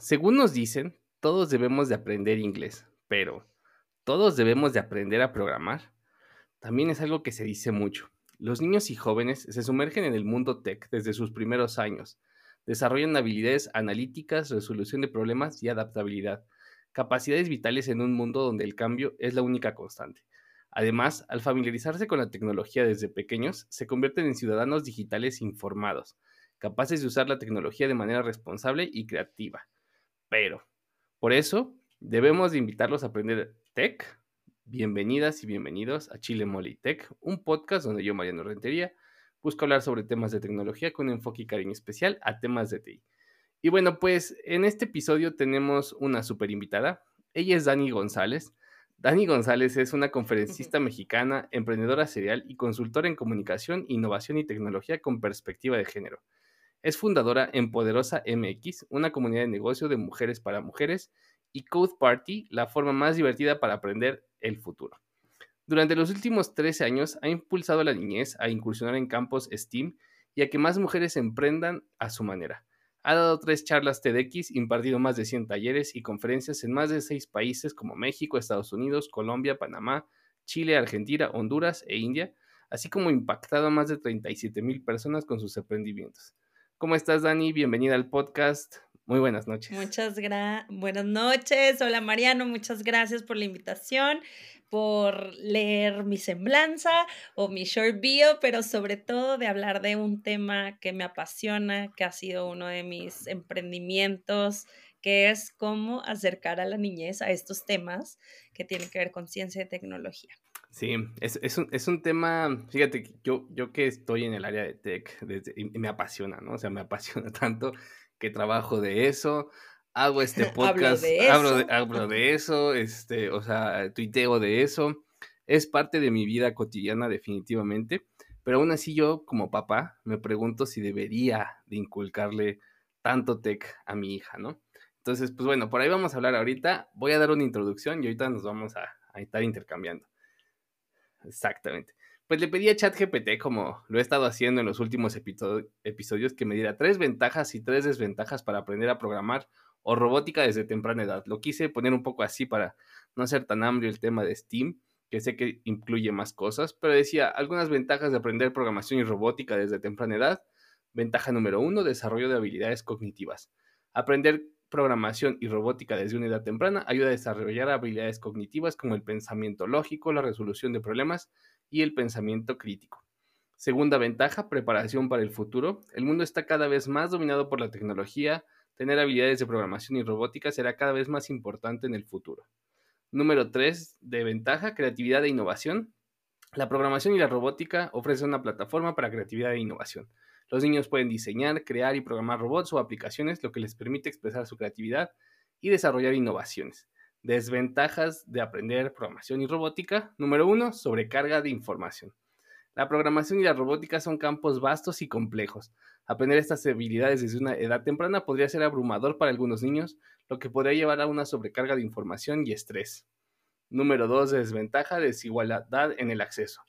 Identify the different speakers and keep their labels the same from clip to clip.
Speaker 1: Según nos dicen, todos debemos de aprender inglés, pero ¿todos debemos de aprender a programar? También es algo que se dice mucho. Los niños y jóvenes se sumergen en el mundo tech desde sus primeros años. Desarrollan habilidades analíticas, resolución de problemas y adaptabilidad, capacidades vitales en un mundo donde el cambio es la única constante. Además, al familiarizarse con la tecnología desde pequeños, se convierten en ciudadanos digitales informados, capaces de usar la tecnología de manera responsable y creativa. Pero, por eso, debemos de invitarlos a aprender tech. Bienvenidas y bienvenidos a Chile Mole Tech, un podcast donde yo, Mariano Rentería, busco hablar sobre temas de tecnología con un enfoque y cariño especial a temas de TI. Y bueno, pues en este episodio tenemos una super invitada. Ella es Dani González. Dani González es una conferencista mexicana, emprendedora serial y consultora en comunicación, innovación y tecnología con perspectiva de género. Es fundadora en Poderosa MX, una comunidad de negocio de mujeres para mujeres, y Code Party, la forma más divertida para aprender el futuro. Durante los últimos 13 años ha impulsado a la niñez a incursionar en campos STEAM y a que más mujeres emprendan a su manera. Ha dado tres charlas TEDx, impartido más de 100 talleres y conferencias en más de seis países como México, Estados Unidos, Colombia, Panamá, Chile, Argentina, Honduras e India, así como impactado a más de 37 mil personas con sus emprendimientos. ¿Cómo estás, Dani? Bienvenida al podcast. Muy buenas noches.
Speaker 2: Muchas gracias. Buenas noches. Hola, Mariano. Muchas gracias por la invitación, por leer mi semblanza o mi short bio, pero sobre todo de hablar de un tema que me apasiona, que ha sido uno de mis emprendimientos, que es cómo acercar a la niñez a estos temas que tienen que ver con ciencia y tecnología.
Speaker 1: Sí, es, es, un, es un tema, fíjate, yo, yo que estoy en el área de tech, desde, y me apasiona, ¿no? O sea, me apasiona tanto que trabajo de eso, hago este podcast, hablo, de eso. Hablo, de, eso, este, o sea, tuiteo de eso, es parte de mi vida cotidiana definitivamente, pero aún así yo como papá me pregunto si debería de inculcarle tanto tech a mi hija, ¿no? Entonces, pues bueno, por ahí vamos a hablar ahorita, voy a dar una introducción y ahorita nos vamos a, a estar intercambiando. Exactamente. Pues le pedí a ChatGPT, como lo he estado haciendo en los últimos episodios, que me diera tres ventajas y tres desventajas para aprender a programar o robótica desde temprana edad. Lo quise poner un poco así para no ser tan amplio el tema de Steam, que sé que incluye más cosas, pero decía algunas ventajas de aprender programación y robótica desde temprana edad. Ventaja número uno, desarrollo de habilidades cognitivas. Aprender programación y robótica desde una edad temprana ayuda a desarrollar habilidades cognitivas como el pensamiento lógico, la resolución de problemas y el pensamiento crítico. Segunda ventaja, preparación para el futuro. El mundo está cada vez más dominado por la tecnología. Tener habilidades de programación y robótica será cada vez más importante en el futuro. Número 3 de ventaja, creatividad e innovación. La programación y la robótica ofrecen una plataforma para creatividad e innovación. Los niños pueden diseñar, crear y programar robots o aplicaciones, lo que les permite expresar su creatividad y desarrollar innovaciones. Desventajas de aprender programación y robótica. Número uno, sobrecarga de información. La programación y la robótica son campos vastos y complejos. Aprender estas habilidades desde una edad temprana podría ser abrumador para algunos niños, lo que podría llevar a una sobrecarga de información y estrés. Número dos, desventaja, desigualdad en el acceso.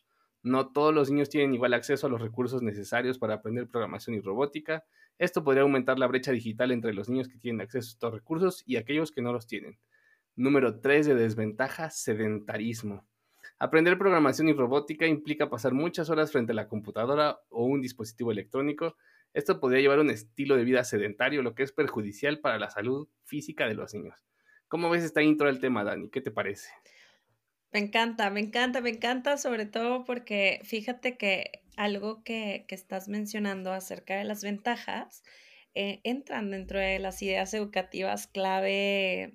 Speaker 1: No todos los niños tienen igual acceso a los recursos necesarios para aprender programación y robótica. Esto podría aumentar la brecha digital entre los niños que tienen acceso a estos recursos y aquellos que no los tienen. Número 3 de desventaja, sedentarismo. Aprender programación y robótica implica pasar muchas horas frente a la computadora o un dispositivo electrónico. Esto podría llevar a un estilo de vida sedentario, lo que es perjudicial para la salud física de los niños. ¿Cómo ves esta intro del tema, Dani? ¿Qué te parece?
Speaker 2: Me encanta, me encanta, me encanta, sobre todo porque fíjate que algo que, estás mencionando acerca de las ventajas eh, entran dentro de las ideas educativas clave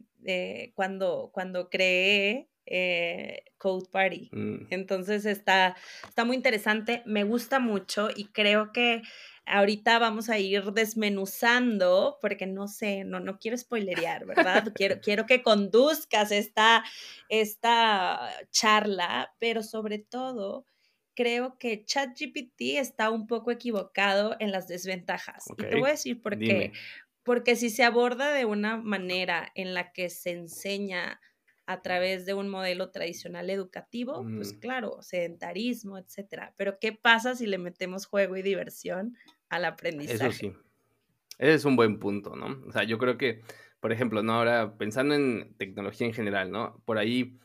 Speaker 2: cuando, cuando creé eh, Code Party. Mm. Entonces está, está muy interesante, me gusta mucho y creo que ahorita vamos a ir desmenuzando, porque no sé, no, no quiero spoilerear, ¿verdad? quiero, quiero que conduzcas esta, esta charla, pero sobre todo creo que ChatGPT está un poco equivocado en las desventajas. Y te voy a decir por qué. Porque si se aborda de una manera en la que se enseña a través de un modelo tradicional educativo, pues mm. claro, sedentarismo, etcétera. Pero ¿qué pasa si le metemos juego y diversión al aprendizaje?
Speaker 1: Eso sí. Ese es un buen punto, ¿no? O sea, yo creo que, por ejemplo, ¿no? Ahora pensando en tecnología en general, ¿no? Por ahí,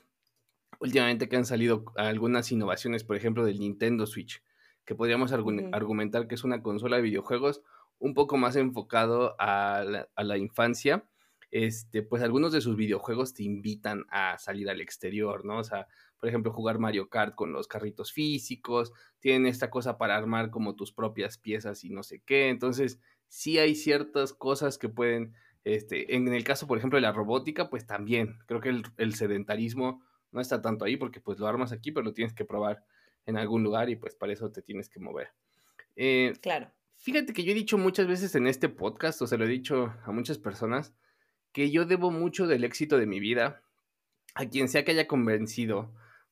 Speaker 1: últimamente que han salido algunas innovaciones, por ejemplo, del Nintendo Switch, que podríamos argumentar que es una consola de videojuegos un poco más enfocado a la, infancia, este, pues algunos de sus videojuegos te invitan a salir al exterior, ¿no? O sea, por ejemplo, jugar Mario Kart con los carritos físicos, tienen esta cosa para armar como tus propias piezas y no sé qué, entonces sí hay ciertas cosas que pueden, este, en el caso, por ejemplo, de la robótica, pues también, creo que el, el sedentarismo no está tanto ahí porque pues lo armas aquí, pero lo tienes que probar en algún lugar y pues para eso te tienes que mover.
Speaker 2: Eh, claro.
Speaker 1: Fíjate que yo he dicho muchas veces en este podcast, o se lo he dicho a muchas personas, que yo debo mucho del éxito de mi vida a quien sea que haya convencido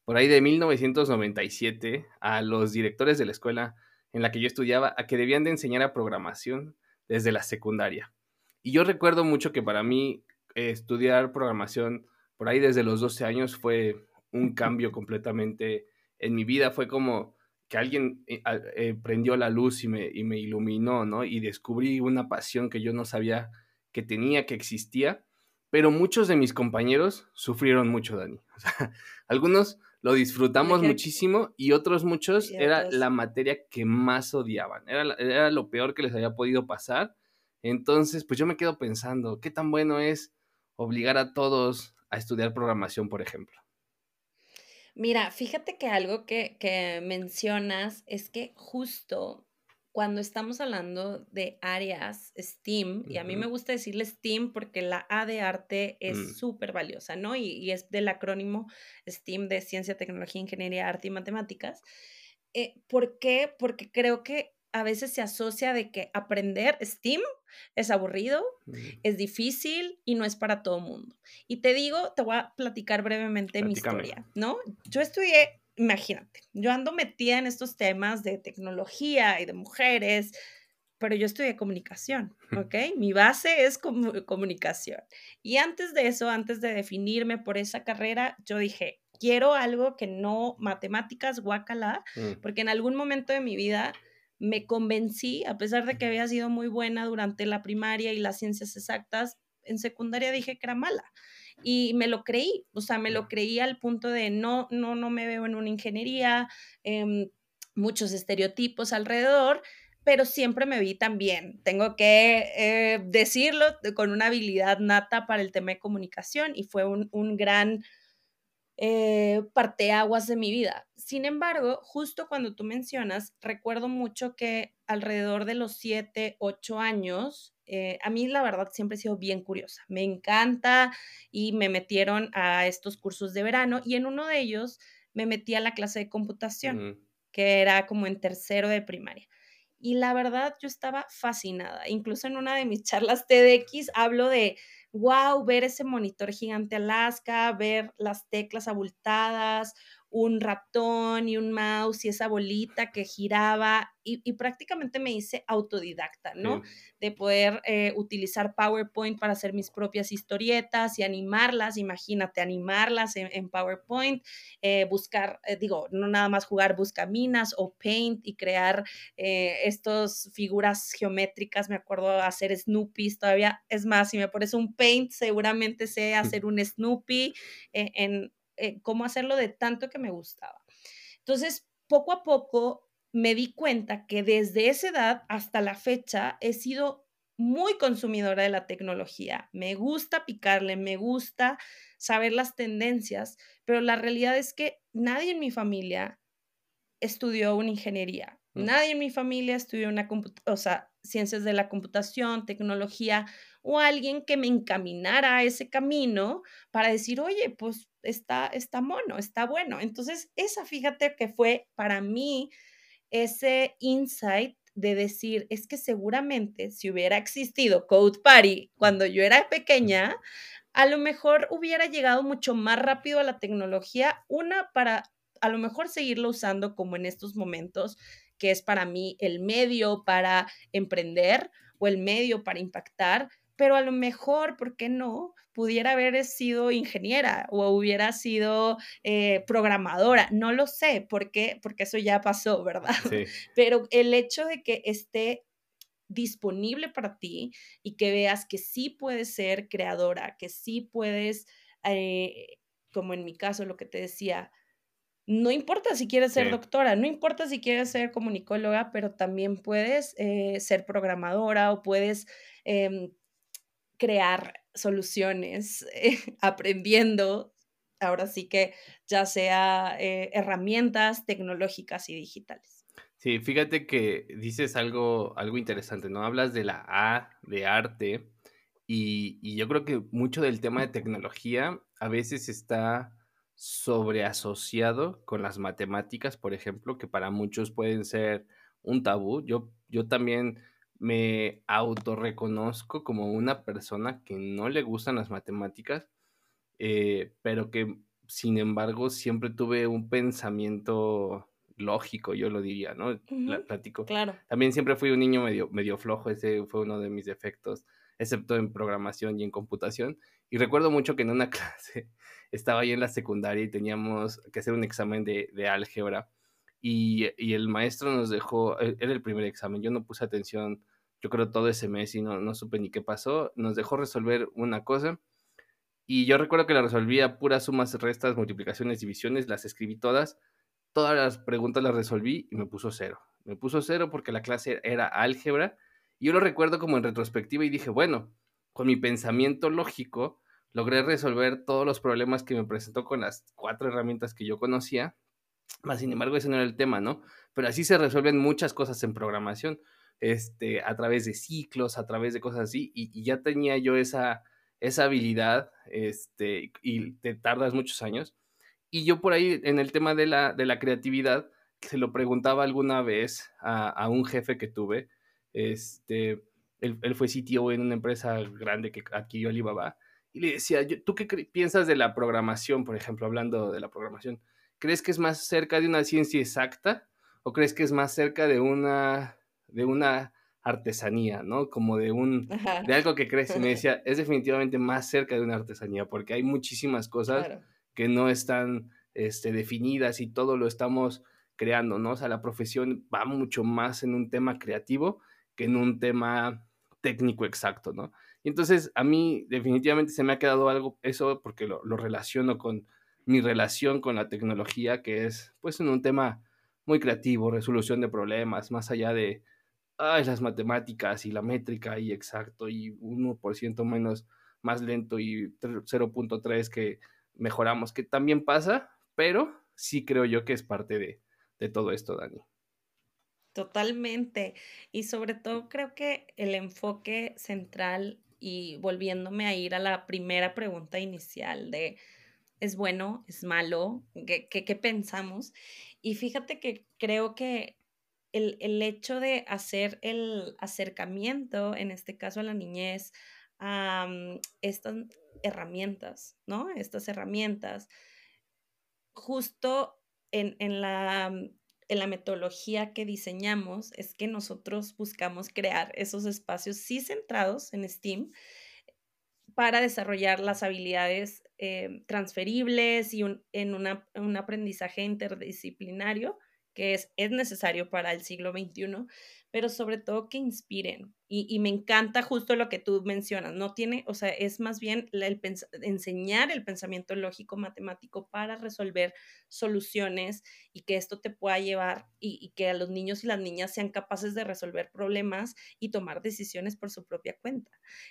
Speaker 1: por ahí de 1997 a los directores de la escuela en la que yo estudiaba a que debían de enseñar a programación desde la secundaria. Y yo recuerdo mucho que para mí estudiar programación por ahí desde los 12 años fue un cambio completamente en mi vida, fue como que alguien eh, eh, prendió la luz y me, y me iluminó, ¿no? Y descubrí una pasión que yo no sabía que tenía, que existía, pero muchos de mis compañeros sufrieron mucho, Dani. Algunos lo disfrutamos muchísimo y otros muchos era la materia que más odiaban, era, era lo peor que les había podido pasar. Entonces, pues yo me quedo pensando, ¿qué tan bueno es obligar a todos a estudiar programación, por ejemplo?
Speaker 2: Mira, fíjate que algo que, que mencionas es que justo cuando estamos hablando de áreas STEAM, y a mí me gusta decirle STEAM porque la A de arte es mm. súper valiosa, ¿no? Y, es del acrónimo STEAM de Ciencia, Tecnología, Ingeniería, Arte y Matemáticas. Eh, ¿Por qué? Porque creo que a veces se asocia de que aprender STEAM es aburrido, es difícil y no es para todo mundo. Y te digo, te voy a platicar brevemente mi historia, ¿no? Yo estudié, imagínate, yo ando metida en estos temas de tecnología y de mujeres, pero yo estudié comunicación, ¿ok? Mi base es comunicación. Y antes de eso, antes de definirme por esa carrera, yo dije, quiero algo que no matemáticas, guacala, mm. porque en algún momento de mi vida me convencí, a pesar de que había sido muy buena durante la primaria y las ciencias exactas, en secundaria dije que era mala. Y me lo creí, o sea, me lo creí al punto de no, no, no me veo en una ingeniería, em, muchos estereotipos alrededor, pero siempre me vi también, tengo que eh, decirlo, con una habilidad nata para el tema de comunicación y fue un, un gran eh, parteaguas de mi vida. Sin embargo, justo cuando tú mencionas, recuerdo mucho que alrededor de los 7, 8 años, eh, a mí la verdad siempre he sido bien curiosa. Me encanta y me metieron a estos cursos de verano y en uno de ellos me metí a la clase de computación, que era como en tercero de primaria. Y la verdad yo estaba fascinada. Incluso en una de mis charlas TEDx hablo de wow, ver ese monitor gigante Alaska, ver las teclas abultadas, un ratón y un mouse y esa bolita que giraba y, prácticamente me hice autodidacta, ¿no? De poder eh, utilizar PowerPoint para hacer mis propias historietas y animarlas, imagínate, animarlas en, PowerPoint, eh, buscar, eh, digo, no nada más jugar buscaminas o Paint y crear estas figuras geométricas, me acuerdo hacer Snoopy, todavía, es más, si me pones un Paint, seguramente sé hacer un Snoopy en eh, cómo hacerlo de tanto que me gustaba. Entonces, poco a poco me di cuenta que desde esa edad hasta la fecha he sido muy consumidora de la tecnología. Me gusta picarle, me gusta saber las tendencias, pero la realidad es que nadie en mi familia estudió una ingeniería. Mm. Nadie en mi familia estudió una o sea, ciencias de la computación, tecnología o alguien que me encaminara a ese camino para decir, oye, pues está, está mono, está bueno. Entonces, esa fíjate que fue para mí ese insight de decir, es que seguramente si hubiera existido Code Party cuando yo era pequeña, a lo mejor hubiera llegado mucho más rápido a la tecnología, una para a lo mejor seguirlo usando como en estos momentos, que es para mí el medio para emprender o el medio para impactar, pero a lo mejor, ¿por qué no? Pudiera haber sido ingeniera o hubiera sido eh, programadora, no lo sé, ¿por qué? Porque eso ya pasó, ¿verdad? Pero el hecho de que esté disponible para ti y que veas que sí puedes ser creadora, que sí puedes, eh, como en mi caso, lo que te decía, no importa si quieres ser doctora, no importa si quieres ser comunicóloga, pero también puedes eh, ser programadora o puedes em, crear soluciones aprendiendo, ahora sí que ya sea eh, herramientas tecnológicas y digitales.
Speaker 1: Sí, fíjate que dices algo, algo interesante, ¿no? Hablas de la A de arte y, y yo creo que mucho del tema de tecnología a veces está sobreasociado con las matemáticas, por ejemplo, que para muchos pueden ser un tabú. Yo, yo también me autorreconozco como una persona que no le gustan las matemáticas, eh, pero que sin embargo siempre tuve un pensamiento lógico, yo lo diría, ¿no? platico. Claro. También siempre fui un niño medio, medio flojo, ese fue uno de mis defectos, excepto en programación y en computación. Y recuerdo mucho que en una clase estaba ahí en la secundaria y teníamos que hacer un examen de, álgebra y, el maestro nos dejó, e, era el primer examen, yo no puse atención, yo creo todo ese mes y no, no supe ni qué pasó, nos dejó resolver una cosa y yo recuerdo que la resolvía puras sumas, restas, multiplicaciones, divisiones, las escribí todas, todas las preguntas las resolví y me puso cero. Me puso cero porque la clase era álgebra y yo lo recuerdo como en retrospectiva y dije, bueno, con mi pensamiento lógico, logré resolver todos los problemas que me presentó con las cuatro herramientas que yo conocía. Más sin embargo, ese no era el tema, ¿no? Pero así se resuelven muchas cosas en programación, este, a través de ciclos, a través de cosas así, y, ya tenía yo esa, esa habilidad, este, y te tardas muchos años. Y yo por ahí, en el tema de la, de la creatividad, se lo preguntaba alguna vez a, a un jefe que tuve, este, él, él, fue CTO en una empresa grande que adquirió Alibaba, y le decía, ¿tú qué piensas de la programación, por ejemplo, hablando de la programación? ¿Crees que es más cerca de una ciencia exacta o crees que es más cerca de una, de una artesanía, ¿no? Como de un, de algo que crees. Y me decía, es definitivamente más cerca de una artesanía porque hay muchísimas cosas que no están este, definidas y todo lo estamos creando, ¿no? O sea, la profesión va mucho más en un tema creativo que en un tema técnico exacto, ¿no? Y entonces a mí definitivamente se me ha quedado algo, eso porque lo, relaciono con mi relación con la tecnología, que es pues en un tema muy creativo, resolución de problemas, más allá de ay, las matemáticas y la métrica y exacto y 1% menos más lento y 0.3 que mejoramos, que también pasa, pero sí creo yo que es parte de, de todo esto, Dani.
Speaker 2: Totalmente. Y sobre todo creo que el enfoque central y volviéndome a ir a la primera pregunta inicial de ¿es bueno? ¿Es malo? ¿Qué, qué, pensamos? Y fíjate que creo que el, el, hecho de hacer el acercamiento, en este caso a la niñez, a mm, estas herramientas, ¿no? Estas herramientas, justo en, en la mm, en la metodología que diseñamos es que nosotros buscamos crear esos espacios sí centrados en STEAM para desarrollar las habilidades eh, transferibles y en un aprendizaje interdisciplinario que es, es necesario para el siglo XXI, pero sobre todo que inspiren. Y, me encanta justo lo que tú mencionas, no tiene, o sea, es más bien el enseñar el pensamiento lógico matemático para resolver soluciones y que esto te pueda llevar y, y que a los niños y las niñas sean capaces de resolver problemas y tomar decisiones por su propia cuenta.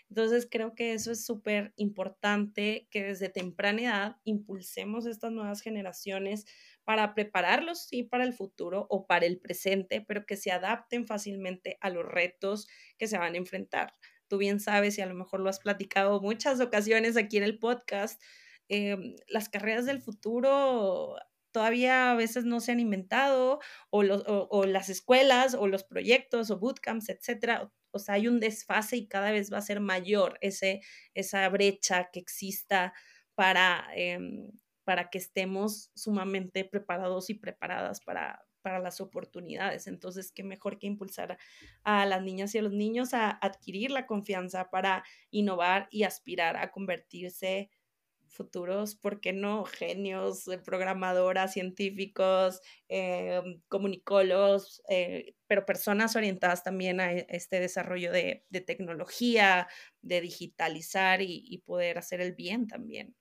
Speaker 2: Entonces, creo que eso es súper importante que desde temprana edad impulsemos estas nuevas generaciones para prepararlos, sí, para el futuro o para el presente, pero que se adapten fácilmente a los retos que se van a enfrentar. Tú bien sabes y a lo mejor lo has platicado muchas ocasiones aquí en el podcast, em, las carreras del futuro todavía a veces no se han inventado o, o, las escuelas o los proyectos o bootcamps, etcétera. O sea, hay un desfase y cada vez va a ser mayor ese, esa brecha que exista para em, para que estemos sumamente preparados y preparadas para, para las oportunidades. Entonces, qué mejor que impulsar a las niñas y a los niños a adquirir la confianza para innovar y aspirar a convertirse futuros, ¿por qué no? Genios, eh, programadoras, científicos, eh, comunicólogos, eh, pero personas orientadas también a este desarrollo de, tecnología, de digitalizar y, poder hacer el bien también.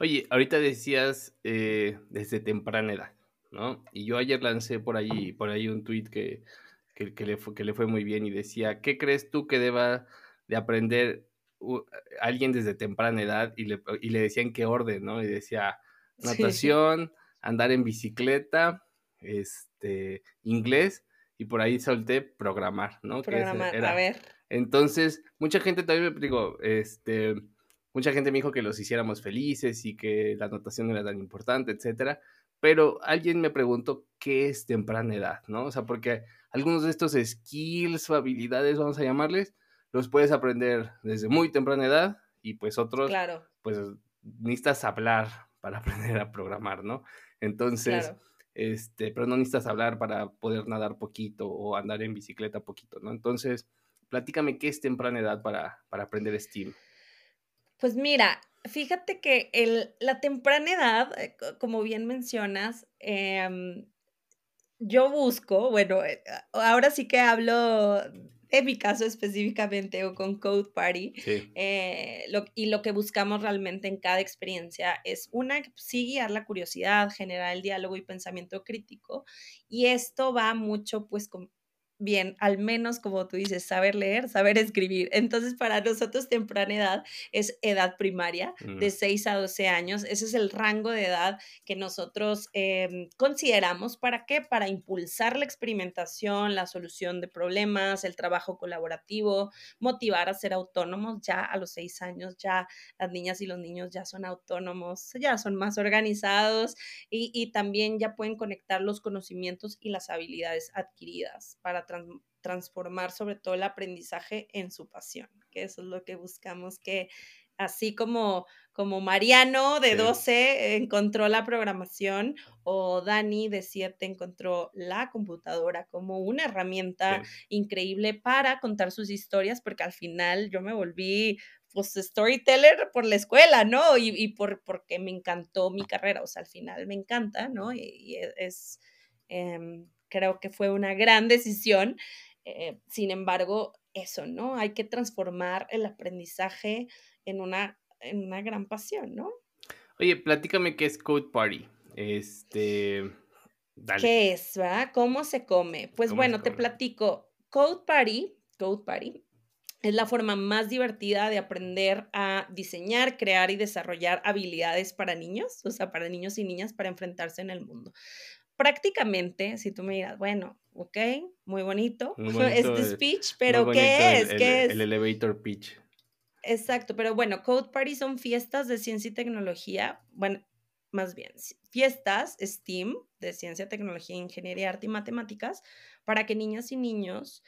Speaker 1: Oye, ahorita decías desde temprana edad, ¿no? Y yo ayer lancé por ahí, por ahí un tweet que, que, le fue, que le fue muy bien y decía, ¿qué crees tú que deba de aprender alguien desde temprana edad y le, y le decían qué orden, ¿no? Y decía natación, andar en bicicleta, este, inglés, y por ahí solté programar, ¿no?
Speaker 2: Programar, a ver.
Speaker 1: Entonces, mucha gente también me digo, este, mucha gente me dijo que los hiciéramos felices y que la anotación era tan importante, etcétera. Pero alguien me preguntó qué es temprana edad, ¿no? O sea, porque algunos de estos skills o habilidades, vamos a llamarles, los puedes aprender desde muy temprana edad y pues otros, pues necesitas hablar para aprender a programar, ¿no? Entonces, este, pero no necesitas hablar para poder nadar poquito o andar en bicicleta poquito, ¿no? Entonces, platícame qué es temprana edad para, para aprender STEAM.
Speaker 2: Pues mira, fíjate que el, la temprana edad, eh, como bien mencionas, eh, yo busco, bueno, eh, ahora sí que hablo en mi caso específicamente o con Code Party, eh, y lo que buscamos realmente en cada experiencia es una, sí guiar la curiosidad, generar el diálogo y pensamiento crítico, y esto va mucho pues con bien, al menos como tú dices, saber leer, saber escribir. Entonces, para nosotros temprana edad es edad primaria, de 6 a 12 años. Ese es el rango de edad que nosotros em, consideramos. ¿Para qué? Para impulsar la experimentación, la solución de problemas, el trabajo colaborativo, motivar a ser autónomos. Ya a los 6 años, ya las niñas y los niños ya son autónomos, ya son más organizados y, y también ya pueden conectar los conocimientos y las habilidades adquiridas para transformar sobre todo el aprendizaje en su pasión, que eso es lo que buscamos, que así como, como Mariano de 12 encontró la programación o Dani de 7 encontró la computadora como una herramienta increíble para contar sus historias, porque al final yo me volví pues storyteller por la escuela, ¿no? Y, por, porque me encantó mi carrera, o sea, al final me encanta, ¿no? Y, es... Em, creo que fue una gran decisión. Eh, sin embargo, eso, ¿no? Hay que transformar el aprendizaje en una, en una gran pasión, ¿no?
Speaker 1: Oye, platícame qué es Code Party. Este.
Speaker 2: ¿Qué es, va? ¿Cómo se come? Pues bueno, te platico. Code Party, Code Party, es la forma más divertida de aprender a diseñar, crear y desarrollar habilidades para niños, o sea, para niños y niñas para enfrentarse en el mundo prácticamente, si tú me dirás, bueno, ok, muy bonito, este speech, pero ¿qué es? ¿Qué
Speaker 1: es? El elevator pitch.
Speaker 2: Exacto, pero bueno, Code Party son fiestas de ciencia y tecnología, bueno, más bien, fiestas STEAM de ciencia, tecnología, ingeniería, arte y matemáticas, para que niñas y niños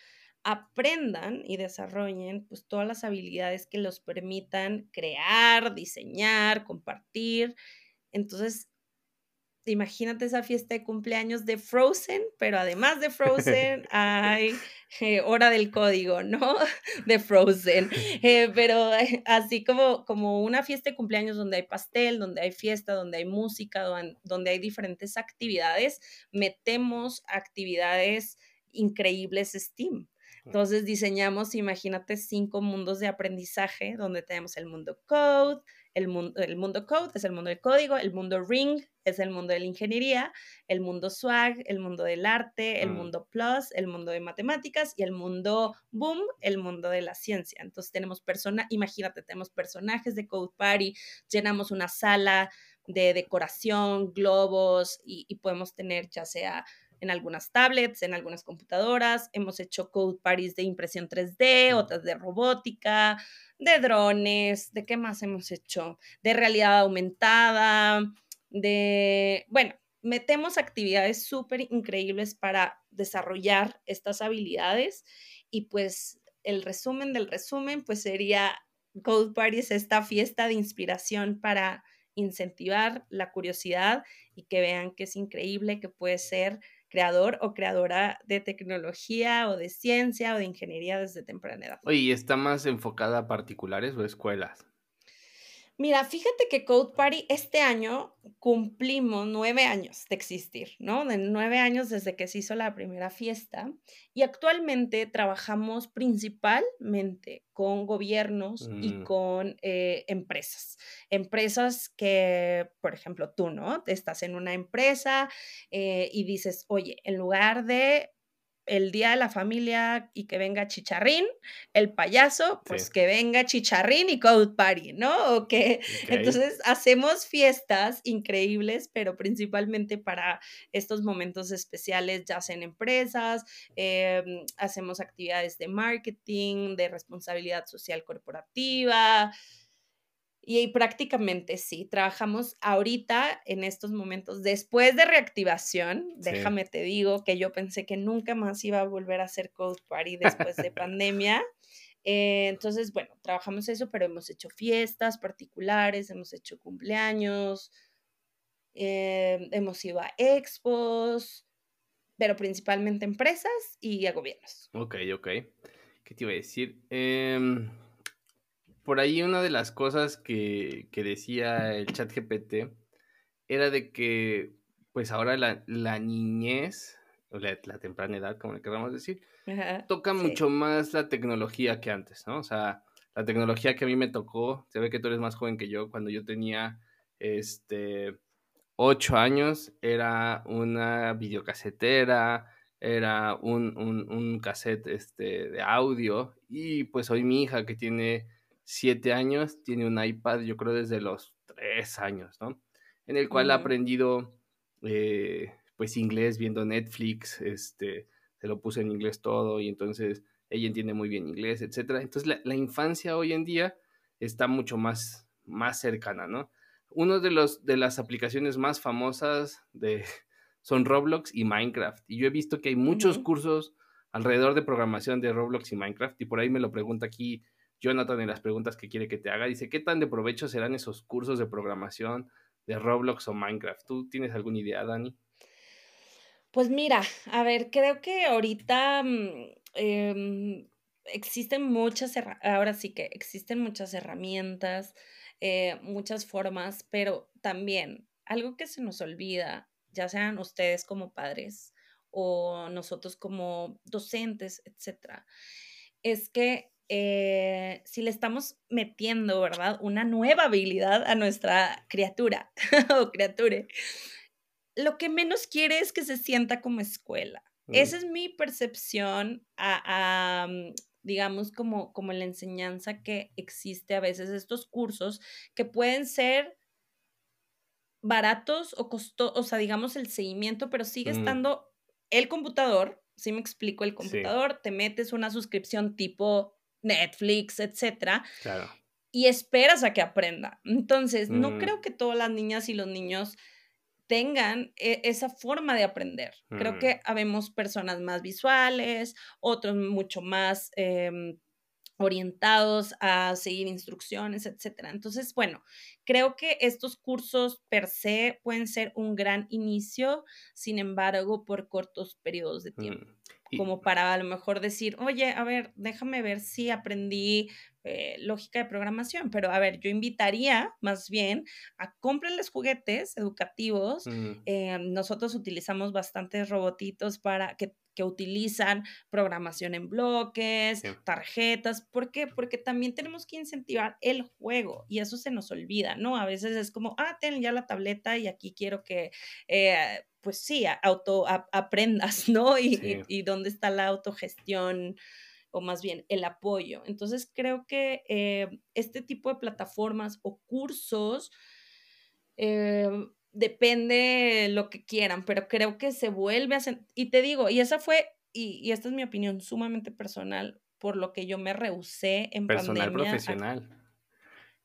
Speaker 2: aprendan y desarrollen pues todas las habilidades que los permitan crear, diseñar, compartir. Entonces, imagínate esa fiesta de cumpleaños de Frozen, pero además de Frozen hay eh, hora del código, ¿no? De Frozen. Eh, pero eh, así como, como una fiesta de cumpleaños donde hay pastel, donde hay fiesta, donde hay música, donde hay diferentes actividades, metemos actividades increíbles STEAM. Entonces diseñamos, imagínate, cinco mundos de aprendizaje donde tenemos el mundo code, el mundo, el mundo code es el mundo del código, el mundo ring es el mundo de la ingeniería, el mundo swag, el mundo del arte, el mm. mundo plus, el mundo de matemáticas y el mundo boom, el mundo de la ciencia. Entonces tenemos personas, imagínate, tenemos personajes de Code Party, llenamos una sala de decoración, globos y, y podemos tener ya sea en algunas tablets, en algunas computadoras. Hemos hecho code parties de impresión 3D, otras de robótica, de drones, ¿de qué más hemos hecho? De realidad aumentada, de, bueno, metemos actividades súper increíbles para desarrollar estas habilidades y pues el resumen del resumen pues sería Code Parties, esta fiesta de inspiración para incentivar la curiosidad y que vean que es increíble, que puede ser creador o creadora de tecnología o de ciencia o de ingeniería desde temprana edad.
Speaker 1: Oye, ¿y está más enfocada a particulares o escuelas?
Speaker 2: Mira, fíjate que Code Party este año cumplimos nueve años de existir, ¿no? De nueve años desde que se hizo la primera fiesta y actualmente trabajamos principalmente con gobiernos y mm. con eh, empresas. Empresas que, por ejemplo, tú, ¿no? Estás en una empresa eh, y dices, oye, en lugar de el día de la familia y que venga Chicharrín, el payaso, pues que venga Chicharrín y Code Party, ¿no? O que entonces hacemos fiestas increíbles, pero principalmente para estos momentos especiales, ya sea en empresas, em, hacemos actividades de marketing, de responsabilidad social corporativa, y prácticamente sí, trabajamos ahorita en estos momentos, después de reactivación, déjame te digo que yo pensé que nunca más iba a volver a hacer Code Party después de pandemia. Eh, entonces, bueno, trabajamos eso, pero hemos hecho fiestas particulares, hemos hecho cumpleaños, eh, hemos ido a expos, pero principalmente empresas y a gobiernos.
Speaker 1: Ok, ok. ¿Qué te iba a decir? Eh, por ahí una de las cosas que, decía el chat GPT era de que pues ahora la, niñez, o la, temprana edad, como le queramos decir, toca mucho más la tecnología que antes, ¿no? O sea, la tecnología que a mí me tocó, se ve que tú eres más joven que yo, cuando yo tenía este ocho años, era una videocasetera, era un, un, un cassette este, de audio, y pues hoy mi hija que tiene siete años, tiene un iPad, yo creo desde los tres años, ¿no? En el cual ha aprendido, eh, pues, inglés viendo Netflix, este, se lo puse en inglés todo y entonces ella entiende muy bien inglés, etcétera. Entonces, la, infancia hoy en día está mucho más, más cercana, ¿no? Uno de, los, de las aplicaciones más famosas de, son Roblox y Minecraft. Y yo he visto que hay muchos cursos alrededor de programación de Roblox y Minecraft. Y por ahí me lo pregunta aquí Jonathan en las preguntas que quiere que te haga. Dice, ¿qué tan de provecho serán esos cursos de programación de Roblox o Minecraft? ¿Tú tienes alguna idea, Dani?
Speaker 2: Pues mira, a ver, creo que ahorita mm, em, existen muchas, ahora sí que existen muchas herramientas, eh, muchas formas, pero también algo que se nos olvida, ya sean ustedes como padres o nosotros como docentes, etcétera, es que eh, si le estamos metiendo, ¿verdad? Una nueva habilidad a nuestra criatura o criature, lo que menos quiere es que se sienta como escuela. Mm. Esa es mi percepción a, mm, digamos, como, como la enseñanza que existe a veces, estos cursos que pueden ser baratos o costosos, o sea, digamos, el seguimiento, pero sigue mm. estando el computador, si me explico, el computador, te metes una suscripción tipo Netflix, etcétera. Claro. Y esperas a que aprenda. Entonces, no mm. creo que todas las niñas y los niños tengan e, esa forma de aprender. Creo mm. que habemos personas más visuales, otros mucho más em, orientados a seguir instrucciones, etcétera. Entonces, bueno, creo que estos cursos per se pueden ser un gran inicio, sin embargo, por cortos periodos de tiempo. Mm como para a lo mejor decir, oye, a ver, déjame ver si aprendí eh, lógica de programación, pero a ver, yo invitaría más bien a cómprenles juguetes educativos. Eh, nosotros utilizamos bastantes robotitos para que, que utilizan programación en bloques, tarjetas. ¿Por qué? Porque también tenemos que incentivar el juego y eso se nos olvida, ¿no? A veces es como, ah, ten ya la tableta y aquí quiero que... Eh, pues sí, auto aprendas, ¿no? Y, dónde está la autogestión o más bien el apoyo. Entonces creo que eh, este tipo de plataformas o cursos eh, depende lo que quieran, pero creo que se vuelve a... Y te digo, y esa fue, y, esta es mi opinión sumamente personal, por lo que yo me rehusé en personal profesional.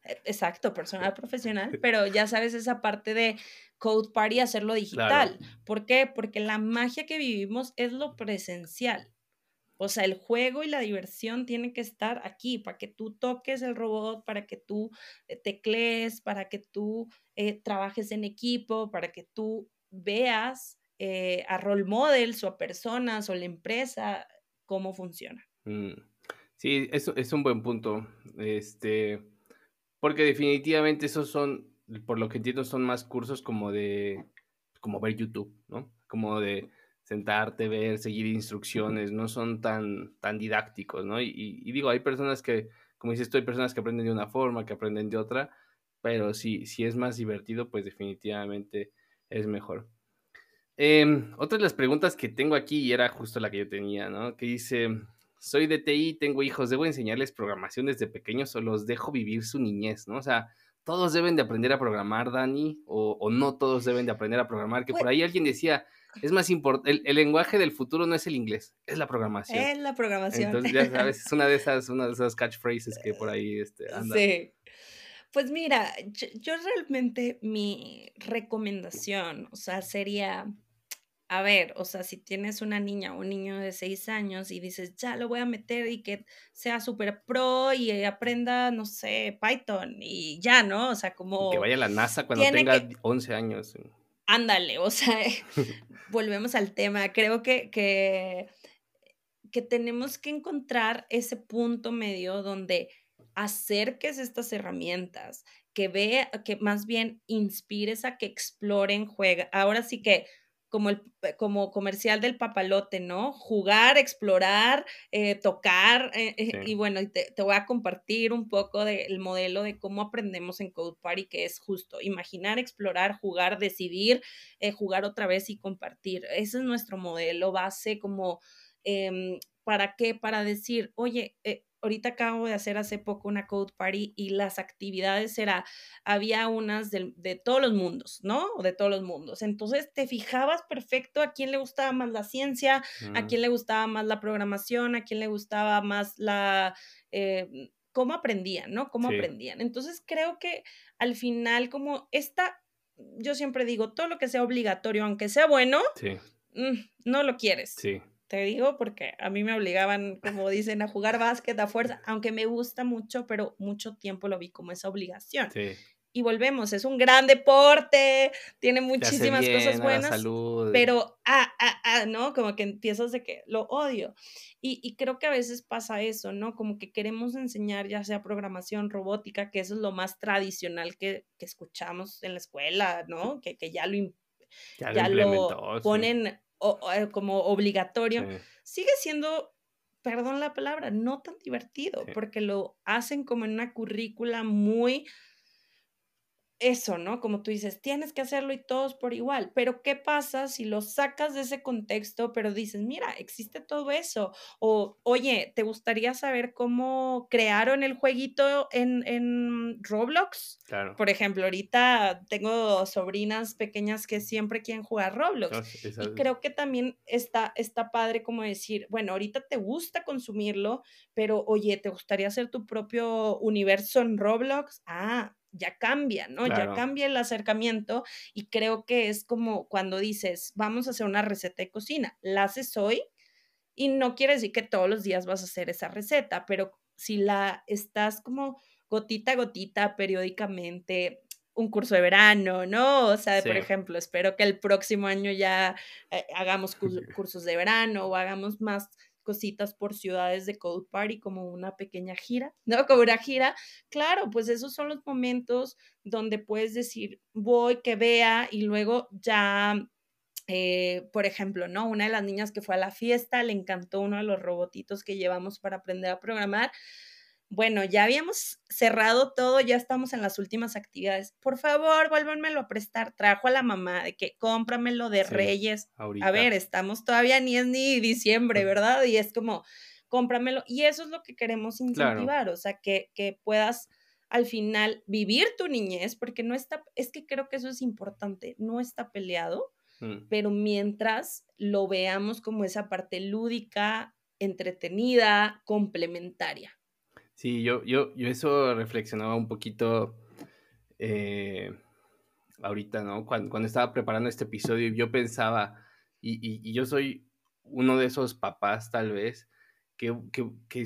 Speaker 2: E, exacto, personal profesional, pero ya sabes esa parte de Code Party hacerlo digital. ¿Por qué? Porque la magia que vivimos es lo presencial. O sea, el juego y la diversión tienen que estar aquí para que tú toques el robot, para que tú eh, teclees, para que tú eh, trabajes en equipo, para que tú veas eh, a role models o a personas o la empresa cómo funciona.
Speaker 1: Mm. Sí, eso es un buen punto. Este, Porque definitivamente esos son, por lo que entiendo, son más cursos como de, como ver YouTube, ¿no? Como de sentarte, ver, seguir instrucciones, no son tan, tan didácticos, ¿no? Y, digo, hay personas que, como dices tú, hay personas que aprenden de una forma, que aprenden de otra, pero si, si es más divertido, pues definitivamente es mejor. Em, otra de las preguntas que tengo aquí, y era justo la que yo tenía, ¿no? Que dice, soy de TI, tengo hijos, ¿debo enseñarles programación desde pequeños o los dejo vivir su niñez, ¿no? O sea, ¿todos deben de aprender a programar, Dani? ¿O, no todos deben de aprender a programar? Que por pues ahí alguien decía, es más importante, el, lenguaje del futuro no es el inglés, es la programación.
Speaker 2: Es la programación.
Speaker 1: Entonces, ya sabes, es una de esas, una de esas catchphrases que por ahí este, anda.
Speaker 2: Sí. Pues mira, yo realmente mi recomendación, o sea, sería a ver, o sea, si tienes una niña o un niño de seis años y dices, ya lo voy a meter y que sea súper pro y aprenda, no sé, Python y ya, ¿no? O sea, como...
Speaker 1: Que vaya a la NASA cuando tenga 11 años.
Speaker 2: Ándale, o sea, volvemos al tema. Creo que, que, que tenemos que encontrar ese punto medio donde acerques estas herramientas, que vea, que más bien inspires a que exploren, juega. Ahora sí que como el eh, como comercial del papalote, ¿no? Jugar, explorar, eh, tocar, eh, y bueno, te, te, voy a compartir un poco del modelo de cómo aprendemos en Code Party, que es justo imaginar, explorar, jugar, decidir, jugar otra vez y compartir. Ese es nuestro modelo base como... Em, ¿Para qué? Para decir, oye, ahorita acabo de hacer hace poco una code party y las actividades era, había unas de, todos los mundos, ¿no? O de todos los mundos. Entonces te fijabas perfecto a quién le gustaba más la ciencia, a quién le gustaba más la programación, a quién le gustaba más la... Eh, cómo aprendían, ¿no? Cómo aprendían. Entonces creo que al final como esta, yo siempre digo, todo lo que sea obligatorio, aunque sea bueno, mm, no lo quieres.
Speaker 1: Sí.
Speaker 2: Te digo porque a mí me obligaban, como dicen, a jugar básquet a fuerza, aunque me gusta mucho, pero mucho tiempo lo vi como esa obligación. Sí. Y volvemos, es un gran deporte, tiene muchísimas cosas buenas, pero, ah, ah, ah, ¿no? Como que empiezas de que lo odio. Y, y, creo que a veces pasa eso, ¿no? Como que queremos enseñar ya sea programación, robótica, que eso es lo más tradicional que, que escuchamos en la escuela, ¿no? Que, que ya lo, ya, lo, ponen eh, como obligatorio, sigue siendo, perdón la palabra, no tan divertido, porque lo hacen como en una currícula muy eso, ¿no? Como tú dices, tienes que hacerlo y todos por igual, pero ¿qué pasa si lo sacas de ese contexto, pero dices, mira, existe todo eso? O, oye, ¿te gustaría saber cómo crearon el jueguito en, en Roblox?
Speaker 1: Claro.
Speaker 2: Por ejemplo, ahorita tengo sobrinas pequeñas que siempre quieren jugar Roblox. y creo que también está, está padre como decir, bueno, ahorita te gusta consumirlo, pero oye, ¿te gustaría hacer tu propio universo en Roblox? Ah, ya cambia, ¿no? Ya cambia el acercamiento y creo que es como cuando dices, vamos a hacer una receta de cocina, la haces hoy y no quiere decir que todos los días vas a hacer esa receta, pero si la estás como gotita a gotita, periódicamente, un curso de verano, ¿no? O sea, por ejemplo, espero que el próximo año ya eh, hagamos cursos de verano o hagamos más cositas por ciudades de Code Party como una pequeña gira, ¿no? Como una gira. Claro, pues esos son los momentos donde puedes decir, voy, que vea y luego ya eh, por ejemplo, ¿no? Una de las niñas que fue a la fiesta le encantó uno de los robotitos que llevamos para aprender a programar bueno, ya habíamos cerrado todo, ya estamos en las últimas actividades. Por favor, vuélvanmelo a prestar. Trajo a la mamá de que cómpramelo de Reyes. A ver, estamos todavía ni es ni diciembre, ¿verdad? Y es como, cómpramelo. Y eso es lo que queremos incentivar, o sea, que, que puedas al final vivir tu niñez, porque no está, es que creo que eso es importante, no está peleado, mm. pero mientras lo veamos como esa parte lúdica, entretenida, complementaria.
Speaker 1: Sí, yo, yo, yo eso reflexionaba un poquito eh, ahorita, ¿no? Cuando, cuando, estaba preparando este episodio, yo pensaba, y, yo soy uno de esos papás tal vez, que,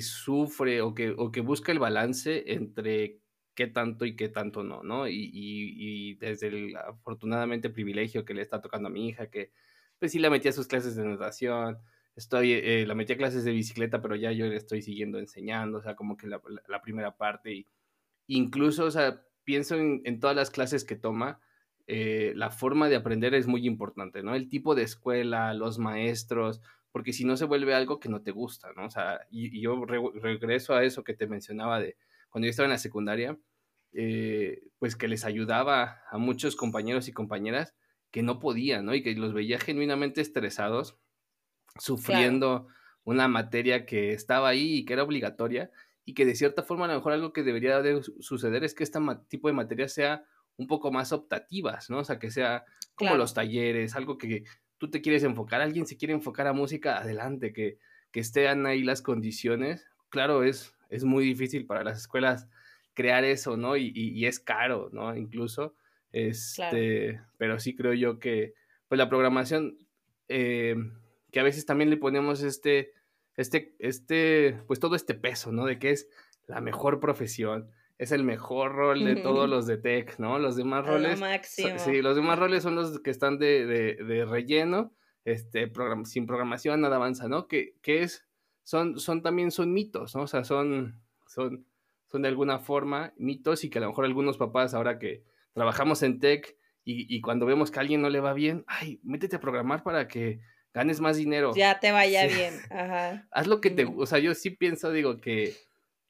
Speaker 1: sufre o que, busca el balance entre qué tanto y qué tanto no, ¿no? Y, desde el afortunadamente privilegio que le está tocando a mi hija, que pues sí la metí a sus clases de natación, estoy, eh, la metí a clases de bicicleta, pero ya yo le estoy siguiendo enseñando, o sea, como que la, primera parte y, incluso, o sea, pienso en, todas las clases que toma, eh, la forma de aprender es muy importante, ¿no? El tipo de escuela, los maestros, porque si no se vuelve algo que no te gusta, ¿no? O sea, y, yo regreso a eso que te mencionaba de cuando yo estaba en la secundaria, eh, pues que les ayudaba a muchos compañeros y compañeras que no podían, ¿no? Y que los veía genuinamente estresados, sufriendo una materia que estaba ahí y que era obligatoria y que de cierta forma a lo mejor algo que debería de suceder es que este tipo de materias sea un poco más optativas, ¿no? O sea, que sea como los talleres, algo que tú te quieres enfocar, alguien se quiere enfocar a música, adelante, que, que estén ahí las condiciones. Claro, es, es muy difícil para las escuelas crear eso, ¿no? Y, y, es caro, ¿no? Incluso, este, pero sí creo yo que, pues la programación, eh, que a veces también le ponemos este, este, este, pues todo este peso, ¿no? De que es la mejor profesión, es el mejor rol de todos los de tech, ¿no? Los demás roles. sí, los demás roles son los que están de, de, relleno, este, sin programación nada avanza, ¿no? Que, que es, son, son también son mitos, ¿no? O sea, son, son, son de alguna forma mitos y que a lo mejor algunos papás ahora que trabajamos en tech y, y cuando vemos que a alguien no le va bien, ay, métete a programar para que ganes más dinero.
Speaker 2: Ya te vaya bien. Ajá.
Speaker 1: Haz lo que te, o sea, yo sí pienso, digo, que,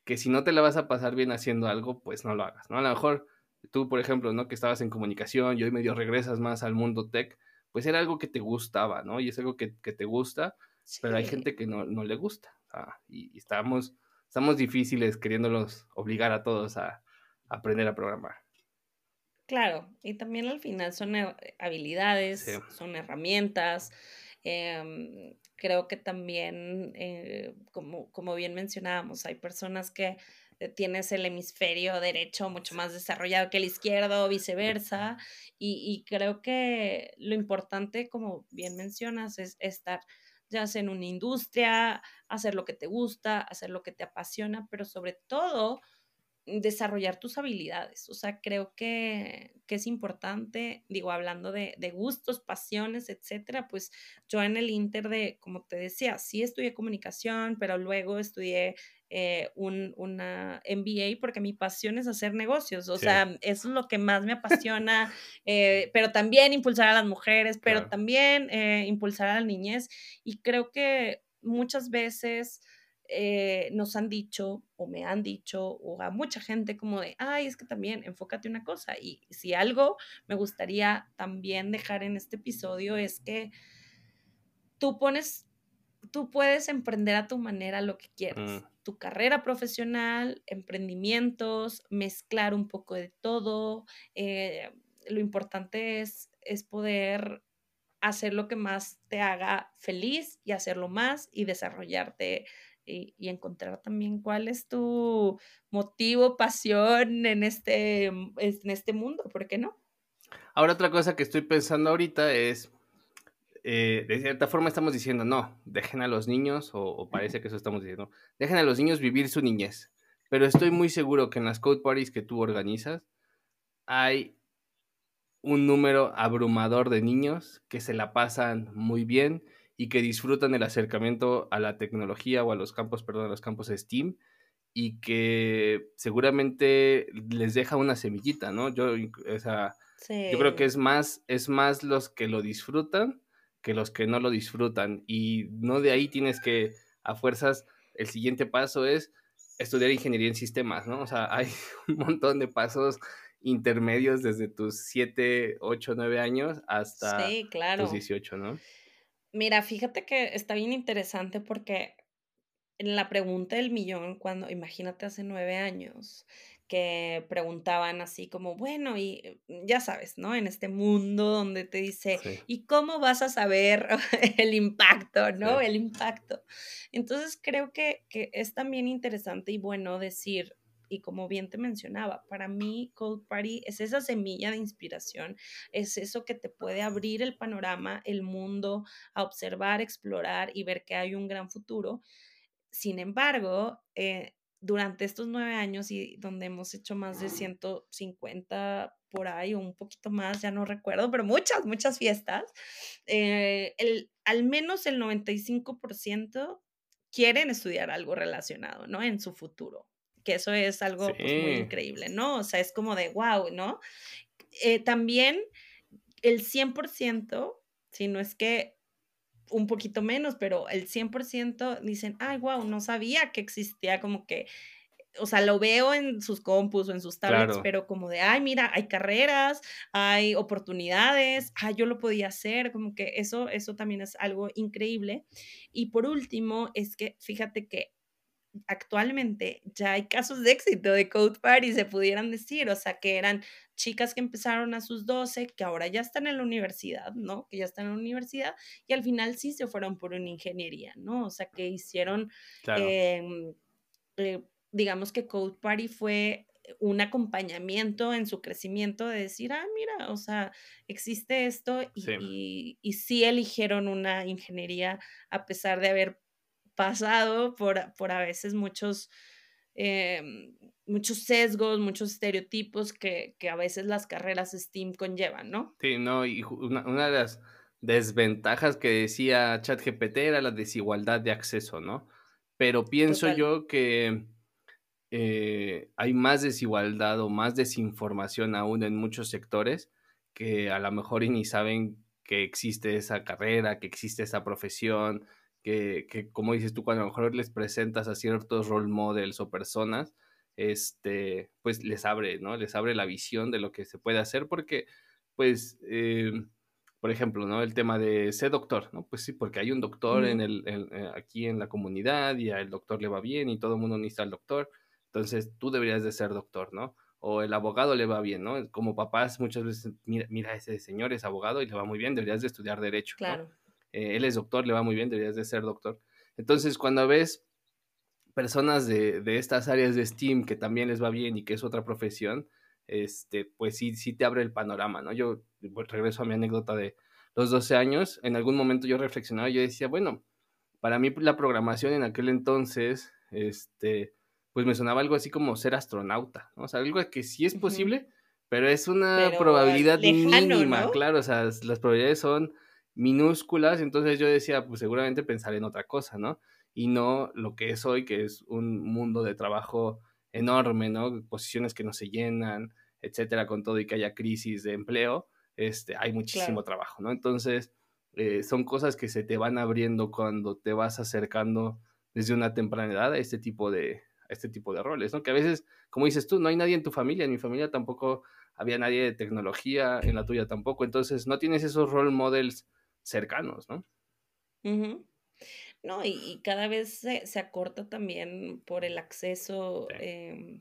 Speaker 1: que si no te la vas a pasar bien haciendo algo, pues no lo hagas, ¿no? A lo mejor tú, por ejemplo, ¿no? Que estabas en comunicación y hoy medio regresas más al mundo tech, pues era algo que te gustaba, ¿no? Y es algo que, te gusta, pero hay gente que no, le gusta. y, estamos, estamos difíciles queriéndolos obligar a todos a, aprender a programar.
Speaker 2: Claro, y también al final son eh, habilidades, son herramientas, Em, creo que también, eh, como, como bien mencionábamos, hay personas que eh, tienes el hemisferio derecho mucho más desarrollado que el izquierdo, viceversa, y, creo que lo importante, como bien mencionas, es estar ya sea en una industria, hacer lo que te gusta, hacer lo que te apasiona, pero sobre todo desarrollar tus habilidades. O sea, creo que, es importante, digo, hablando de, gustos, pasiones, etcétera, pues yo en el Inter de, como te decía, sí estudié comunicación, pero luego estudié eh, un, una MBA porque mi pasión es hacer negocios. O sea, eso es lo que más me apasiona, eh, pero también impulsar a las mujeres, pero también eh, impulsar a la niñez. Y creo que muchas veces eh, nos han dicho o me han dicho o a mucha gente como de, ay, es que también enfócate una cosa. Y si algo me gustaría también dejar en este episodio es que tú pones, tú puedes emprender a tu manera lo que quieras. Mm. Tu carrera profesional, emprendimientos, mezclar un poco de todo. Eh, lo importante es, es poder hacer lo que más te haga feliz y hacerlo más y desarrollarte y, encontrar también cuál es tu motivo, pasión en este, mm, en este mundo, ¿por qué no?
Speaker 1: Ahora otra cosa que estoy pensando ahorita es, eh, de cierta forma estamos diciendo, no, dejen a los niños, o, parece que eso estamos diciendo, dejen a los niños vivir su niñez. Pero estoy muy seguro que en las code parties que tú organizas hay un número abrumador de niños que se la pasan muy bien y que disfrutan el acercamiento a la tecnología o a los campos, perdón, a los campos Steam y que seguramente les deja una semillita, ¿no? Yo, o sea, yo creo que es más, es más los que lo disfrutan que los que no lo disfrutan y no de ahí tienes que a fuerzas el siguiente paso es estudiar ingeniería en sistemas, ¿no? O sea, hay un montón de pasos intermedios desde tus 7, 8, 9 años hasta sí, claro. tus 18, ¿no?
Speaker 2: Mira, fíjate que está bien interesante porque en la pregunta del millón, cuando imagínate hace nueve años, que preguntaban así como, bueno, y mm, ya sabes, ¿no? En este mundo donde te dice, ¿y cómo vas a saber el impacto, ¿no? El impacto. Entonces creo que, que es también interesante y bueno decir, y como bien te mencionaba, para mí Cold Party es esa semilla de inspiración, es eso que te puede abrir el panorama, el mundo, a observar, explorar y ver que hay un gran futuro. Sin embargo, eh, durante estos nueve años y donde hemos hecho más de 150 por ahí o un poquito más, ya no recuerdo, pero muchas, muchas fiestas, eh, el, al menos el 95% quieren estudiar algo relacionado, ¿no? En su futuro que eso es algo pues, muy increíble, ¿no? O sea, es como de wow, ¿no? Eh, también el 100%, si no es que un poquito menos, pero el 100% dicen, ay, wow, no sabía que existía como que o sea, lo veo en sus compus o en sus tablets, pero como de, ay, mira, hay carreras, hay oportunidades, ay, yo lo podía hacer, como que eso, eso también es algo increíble. Y por último, es que fíjate que actualmente ya hay casos de éxito de Code Party, se pudieran decir, o sea, que eran chicas que empezaron a sus 12, que ahora ya están en la universidad, ¿no? Que ya están en la universidad y al final sí se fueron por una ingeniería, ¿no? O sea, que hicieron, em, eh, digamos que Code Party fue un acompañamiento en su crecimiento de decir, ah, mira, o sea, existe esto y, y sí eligieron una ingeniería a pesar de haber pasado por, por a veces muchos, em, muchos sesgos, muchos estereotipos que, a veces las carreras STEAM conllevan, ¿no?
Speaker 1: Sí, no, y una, de las desventajas que decía ChatGPT era la desigualdad de acceso, ¿no? Pero pienso yo que eh, hay más desigualdad o más desinformación aún en muchos sectores que a lo mejor ni saben que existe esa carrera, que existe esa profesión, que, como dices tú, cuando a lo mejor les presentas a ciertos role models o personas, este, pues les abre, ¿no? Les abre la visión de lo que se puede hacer porque, pues, eh, por ejemplo, ¿no? El tema de ser doctor, ¿no? Pues sí, porque hay un doctor en el, eh, aquí en la comunidad y al doctor le va bien y todo el mundo necesita al doctor, entonces tú deberías de ser doctor, ¿no? O el abogado le va bien, ¿no? Como papás muchas veces, mira, mira ese señor es abogado y le va muy bien, deberías de estudiar derecho, claro. Eh, él es doctor, le va muy bien, deberías de ser doctor. Entonces, cuando ves personas de, de, estas áreas de STEAM que también les va bien y que es otra profesión, este, pues sí, sí te abre el panorama, ¿no? Yo pues, regreso a mi anécdota de los 12 años, en algún momento yo reflexionaba y yo decía, bueno, para mí la programación en aquel entonces, este, pues me sonaba algo así como ser astronauta, ¿no? O sea, algo que sí es posible, pero es una probabilidad mínima, claro, o sea, las probabilidades son minúsculas, entonces yo decía, pues seguramente pensaré en otra cosa, ¿no? Y no lo que es hoy, que es un mundo de trabajo enorme, ¿no? Posiciones que no se llenan, etcétera, con todo y que haya crisis de empleo, este, hay muchísimo trabajo, ¿no? Entonces, eh, son cosas que se te van abriendo cuando te vas acercando desde una temprana edad a este tipo de, a este tipo de roles, ¿no? Que a veces, como dices tú, no hay nadie en tu familia, en mi familia tampoco había nadie de tecnología, en la tuya tampoco, entonces no tienes esos role models cercanos, ¿no?
Speaker 2: No, y, cada vez se, acorta también por el acceso. Em,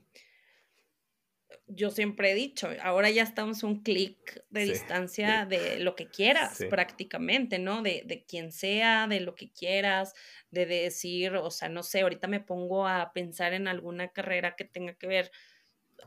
Speaker 2: yo siempre he dicho, ahora ya estamos un clic de distancia de lo que quieras prácticamente, ¿no? De, de quien sea, de lo que quieras, de decir, o sea, no sé, ahorita me pongo a pensar en alguna carrera que tenga que ver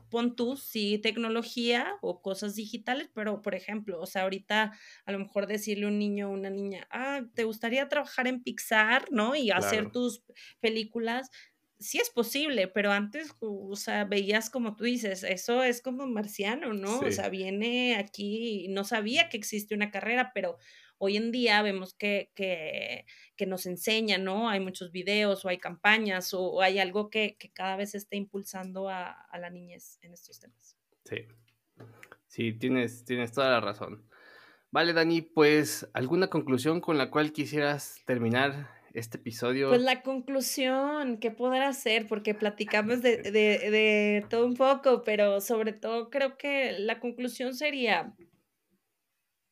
Speaker 2: pon tú, sí, tecnología o cosas digitales, pero por ejemplo, o sea, ahorita a lo mejor decirle a un niño o una niña, ah, ¿te gustaría trabajar en Pixar, no? Y hacer tus películas. Sí es posible, pero antes, o sea, veías como tú dices, eso es como marciano, ¿no? O sea, viene aquí, no sabía que existe una carrera, pero hoy en día vemos que, que, que nos enseña, ¿no? Hay muchos videos o hay campañas o, hay algo que, que, cada vez está impulsando a, a, la niñez en estos temas.
Speaker 1: Sí, sí, tienes, tienes toda la razón. Vale, Dani, pues, ¿alguna conclusión con la cual quisieras terminar este episodio?
Speaker 2: Pues la conclusión, ¿qué poder hacer? Porque platicamos de, de, de, todo un poco, pero sobre todo creo que la conclusión sería,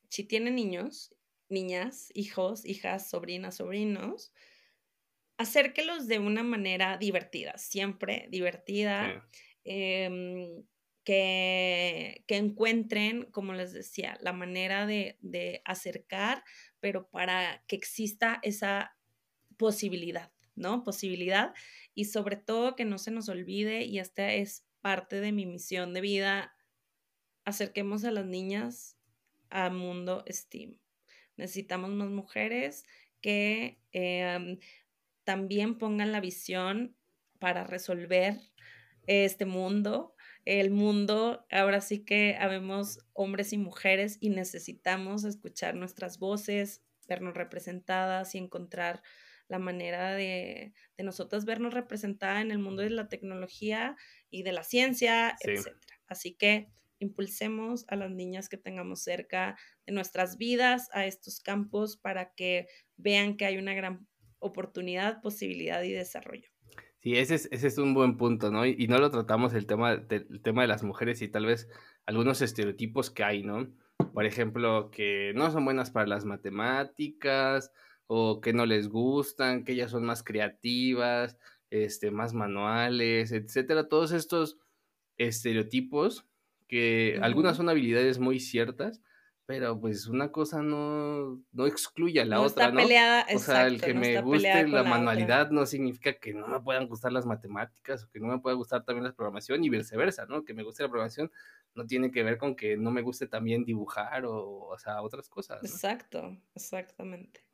Speaker 2: si tienen niños niñas, hijos, hijas, sobrinas, sobrinos, acérquelos de una manera divertida, siempre divertida, em, que, que, encuentren, como les decía, la manera de, de acercar, pero para que exista esa posibilidad, ¿no? Posibilidad y sobre todo que no se nos olvide, y esta es parte de mi misión de vida, acerquemos a las niñas al mundo STEAM. Necesitamos más mujeres que em, también pongan la visión para resolver este mundo. El mundo, ahora sí que habemos hombres y mujeres y necesitamos escuchar nuestras voces, vernos representadas y encontrar la manera de, de nosotras vernos representada en el mundo de la tecnología y de la ciencia, etc. Así que impulsemos a las niñas que tengamos cerca de nuestras vidas a estos campos para que vean que hay una gran oportunidad, posibilidad y desarrollo.
Speaker 1: Sí, ese es, ese es un buen punto, ¿no? Y, no lo tratamos el tema, del tema de las mujeres y tal vez algunos estereotipos que hay, ¿no? Por ejemplo, que no son buenas para las matemáticas o que no les gustan, que ellas son más creativas, este, más manuales, etcétera. Todos estos estereotipos que algunas son habilidades muy ciertas, pero pues una cosa no, no excluye a la otra, ¿no? Peleada, o sea, el que me guste la, manualidad no significa que no me puedan gustar las matemáticas o que no me pueda gustar también la programación y viceversa, ¿no? Que me guste la programación no tiene que ver con que no me guste también dibujar o, o sea, otras cosas.
Speaker 2: Exacto, exactamente.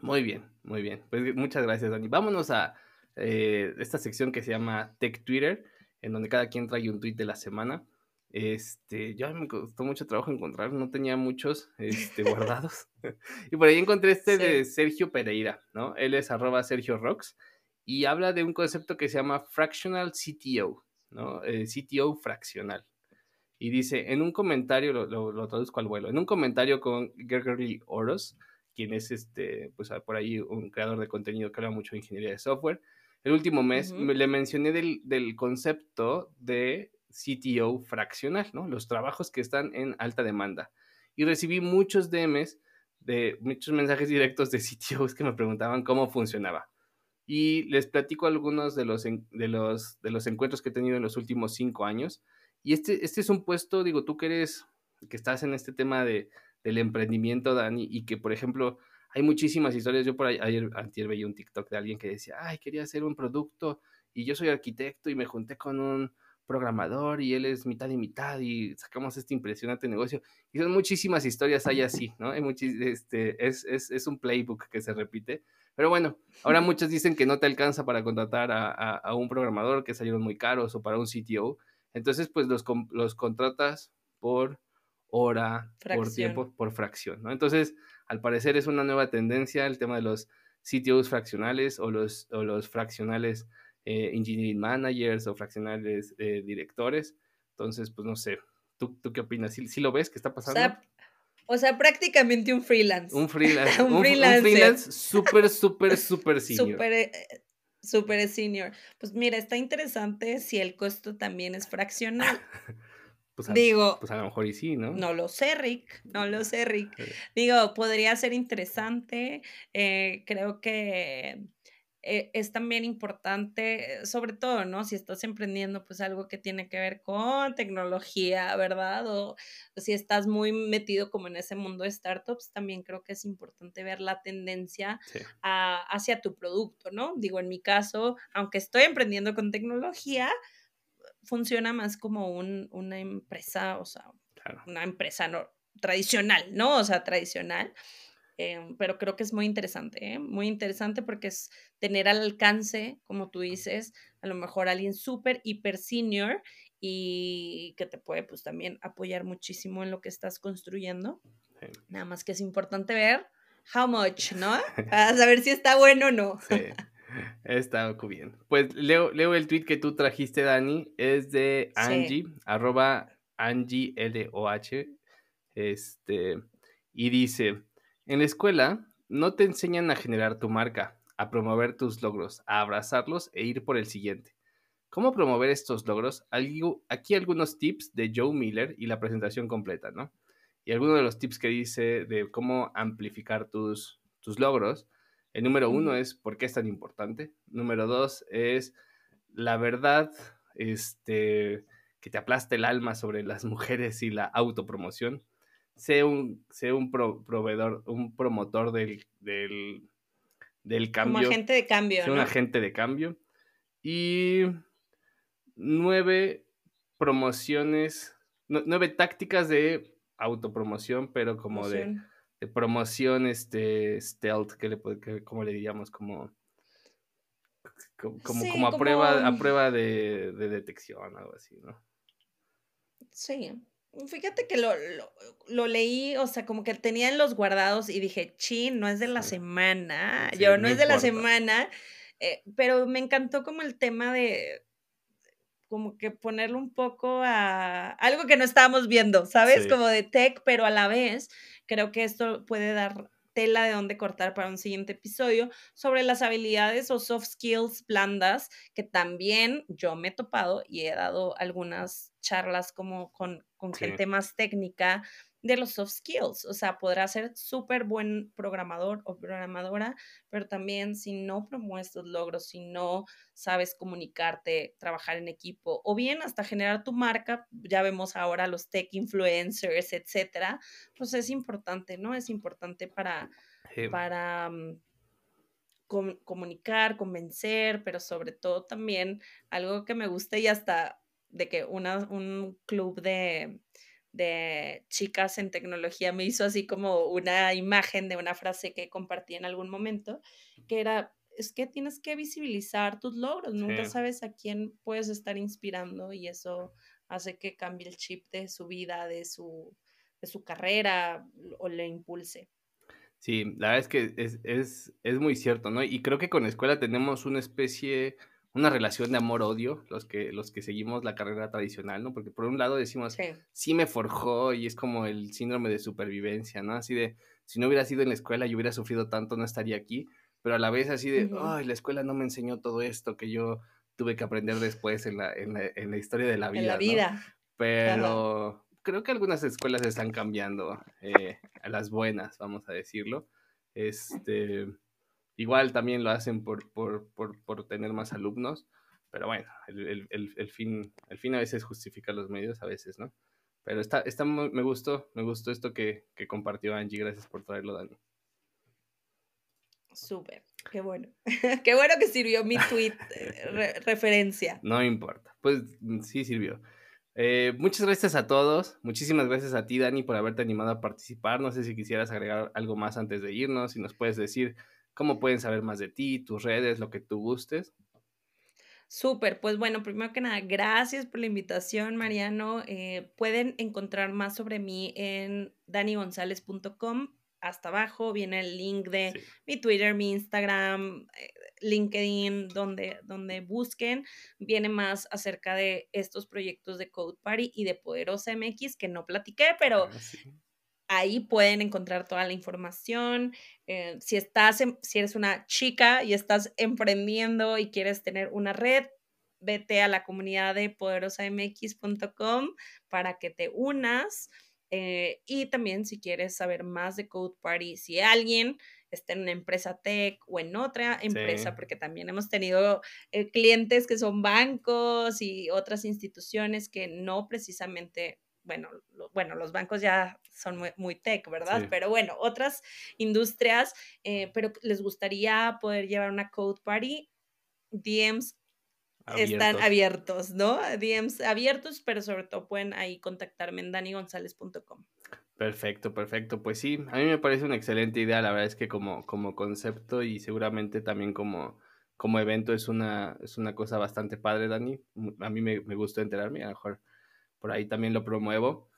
Speaker 1: Muy bien, muy bien. Pues muchas gracias, Dani. Vámonos a eh, esta sección que se llama Tech Twitter, en donde cada quien trae un tweet de la semana. Este, ya me costó mucho trabajo encontrar, no tenía muchos este, guardados. y por ahí encontré este de Sergio Pereira, ¿no? Él es arroba Sergio Rocks y habla de un concepto que se llama Fractional CTO, ¿no? Eh, CTO fraccional. Y dice, en un comentario, lo, traduzco al vuelo, en un comentario con Gregory Oros, quien es este, pues por ahí un creador de contenido que habla mucho de ingeniería de software, el último mes le mencioné del, del concepto de CTO fraccional, ¿no? Los trabajos que están en alta demanda. Y recibí muchos DMs, de muchos mensajes directos de CTOs que me preguntaban cómo funcionaba. Y les platico algunos de los, de los, de los encuentros que he tenido en los últimos cinco años. Y este, este es un puesto, digo, tú que eres, que estás en este tema de, del emprendimiento, Dani, y que, por ejemplo, hay muchísimas historias. Yo por ayer, ayer veía un TikTok de alguien que decía, ay, quería hacer un producto y yo soy arquitecto y me junté con un programador y él es mitad y mitad y sacamos este impresionante negocio. Y son muchísimas historias hay así, ¿no? Hay este, es, es, es, un playbook que se repite. Pero bueno, ahora muchos dicen que no te alcanza para contratar a, a, un programador que salieron muy caros o para un CTO. Entonces, pues los, los contratas por hora, por tiempo, por fracción, ¿no? Entonces, al parecer es una nueva tendencia el tema de los CTOs fraccionales o los, o los fraccionales eh, engineering managers o fraccionales eh, directores. Entonces, pues no sé, ¿tú, tú qué opinas? ¿Sí, lo ves que está pasando?
Speaker 2: O sea, prácticamente un freelance.
Speaker 1: Un freelance. un, freelance súper, súper, súper senior.
Speaker 2: Súper, eh, súper senior. Pues mira, está interesante si el costo también es fraccional.
Speaker 1: Pues Digo, pues a lo mejor y sí, ¿no?
Speaker 2: No lo sé, Rick, no lo sé, Rick. Digo, podría ser interesante. creo que eh, es también importante, sobre todo, ¿no? Si estás emprendiendo, pues algo que tiene que ver con tecnología, ¿verdad? O, si estás muy metido como en ese mundo de startups, también creo que es importante ver la tendencia hacia tu producto, ¿no? Digo, en mi caso, aunque estoy emprendiendo con tecnología, funciona más como una empresa, o sea, una empresa no, tradicional, ¿no? O sea, tradicional. Em, pero creo que es muy interesante, ¿eh? muy interesante porque es tener al alcance, como tú dices, a lo mejor alguien súper, hiper senior y que te puede pues también apoyar muchísimo en lo que estás construyendo. Nada más que es importante ver how much, ¿no? Para saber si está bueno o no.
Speaker 1: Sí. Está bien. Pues leo, leo el tweet que tú trajiste, Dani. Es de Angie, arroba Angie L-O-H. Este, y dice: en la escuela no te enseñan a generar tu marca, a promover tus logros, a abrazarlos e ir por el siguiente. ¿Cómo promover estos logros? Aquí algunos tips de Joe Miller y la presentación completa, ¿no? Y algunos de los tips que dice de cómo amplificar tus, tus logros. El número uno es por qué es tan importante. Número dos es la verdad este, que te aplasta el alma sobre las mujeres y la autopromoción sé un, sé un proveedor, un promotor del, del, del, cambio.
Speaker 2: Como agente de cambio.
Speaker 1: Sé un agente de cambio. Y nueve promociones, nueve tácticas de autopromoción, pero como de, de, promoción este, stealth, que le, como le diríamos, como... Como, como, a, Prueba, a prueba de, de detección, algo así, ¿no?
Speaker 2: Sí, Fíjate que lo, lo, leí, o sea, como que tenía en los guardados y dije, chin, no es de la semana, yo no, es de la semana, eh, pero me encantó como el tema de, como que ponerlo un poco a algo que no estábamos viendo, ¿sabes? Como de tech, pero a la vez creo que esto puede dar tela de dónde cortar para un siguiente episodio sobre las habilidades o soft skills blandas que también yo me he topado y he dado algunas charlas como con, con gente más técnica de los soft skills. O sea, podrá ser súper buen programador o programadora, pero también si no promueves tus logros, si no sabes comunicarte, trabajar en equipo o bien hasta generar tu marca, ya vemos ahora los tech influencers, etcétera, pues es importante, ¿no? Es importante para, para mm, comunicar, convencer, pero sobre todo también algo que me gusta y hasta de que una, un club de de chicas en tecnología me hizo así como una imagen de una frase que compartí en algún momento, que era, es que tienes que visibilizar tus logros, nunca sabes a quién puedes estar inspirando y eso hace que cambie el chip de su vida, de su, de su carrera o le impulse.
Speaker 1: Sí, la verdad es que es, es, es muy cierto, ¿no? Y creo que con la escuela tenemos una especie una relación de amor-odio, los que, los que seguimos la carrera tradicional, ¿no? Porque por un lado decimos, sí. me forjó y es como el síndrome de supervivencia, ¿no? Así de, si no hubiera sido en la escuela y hubiera sufrido tanto, no estaría aquí, pero a la vez así de, ay, la escuela no me enseñó todo esto que yo tuve que aprender después en la, en la, historia de la vida. En la vida. Pero creo que algunas escuelas están cambiando eh, a las buenas, vamos a decirlo. Este Igual también lo hacen por, por, por, por tener más alumnos, pero bueno, el, el, el, fin, el fin a veces justifica los medios, a veces, ¿no? Pero está, está me gustó, me gustó esto que, que compartió Angie, gracias por traerlo, Dani.
Speaker 2: Súper, qué bueno. qué bueno que sirvió mi tweet eh, referencia.
Speaker 1: No importa, pues sí sirvió. Eh, muchas gracias a todos, muchísimas gracias a ti, Dani, por haberte animado a participar. No sé si quisieras agregar algo más antes de irnos, si nos puedes decir cómo pueden saber más de ti, tus redes, lo que tú gustes.
Speaker 2: Súper, pues bueno, primero que nada, gracias por la invitación, Mariano. Eh, pueden encontrar más sobre mí en danigonzalez.com. Hasta abajo viene el link de mi Twitter, mi Instagram, eh, LinkedIn, donde, donde busquen. Viene más acerca de estos proyectos de Code Party y de Poderosa MX que no platiqué, pero ah, Ahí pueden encontrar toda la información. Eh, si estás, si eres una chica y estás emprendiendo y quieres tener una red, vete a la comunidad de poderosamx.com para que te unas. Eh, y también si quieres saber más de Code Party, si alguien está en una empresa tech o en otra empresa, porque también hemos tenido eh, clientes que son bancos y otras instituciones que no precisamente bueno, bueno, los bancos ya son muy, tech, ¿verdad? Pero bueno, otras industrias, eh, pero les gustaría poder llevar una code party, DMs están abiertos, ¿no? DMs abiertos, pero sobre todo pueden ahí contactarme en danigonzalez.com.
Speaker 1: Perfecto, perfecto. Pues sí, a mí me parece una excelente idea. La verdad es que como, como concepto y seguramente también como, como evento es una, es una cosa bastante padre, Dani. A mí me, me gustó enterarme, a lo mejor por ahí también lo promuevo.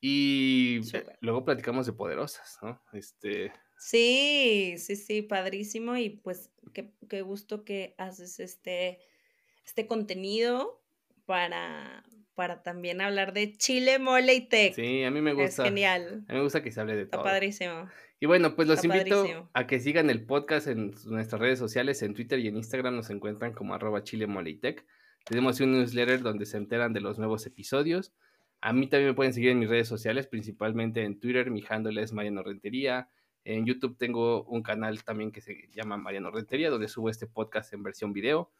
Speaker 1: Y luego platicamos de poderosas, ¿no? Este...
Speaker 2: Sí, sí, sí, padrísimo. Y pues qué, qué gusto que haces este, este contenido para, para también hablar de chile, mole y tech.
Speaker 1: Sí, a mí me gusta. Es genial. A mí me gusta que se hable de todo.
Speaker 2: Está padrísimo.
Speaker 1: Y bueno, pues los invito a que sigan el podcast en nuestras redes sociales, en Twitter y en Instagram nos encuentran como arroba chile, mole y tech. Tenemos un newsletter donde se enteran de los nuevos episodios. A mí también me pueden seguir en mis redes sociales, principalmente en Twitter, mi handle es Mariano Rentería. En YouTube tengo un canal también que se llama Mariano Rentería, donde subo este podcast en versión video.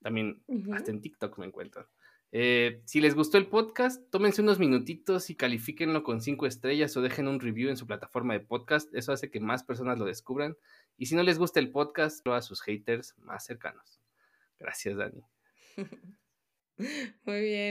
Speaker 1: También hasta en TikTok me encuentran. Eh, si les gustó el podcast, tómense unos minutitos y califíquenlo con cinco estrellas o dejen un review en su plataforma de podcast. Eso hace que más personas lo descubran. Y si no les gusta el podcast, lo a sus haters más cercanos. Gracias, Dani.
Speaker 2: Muy bien.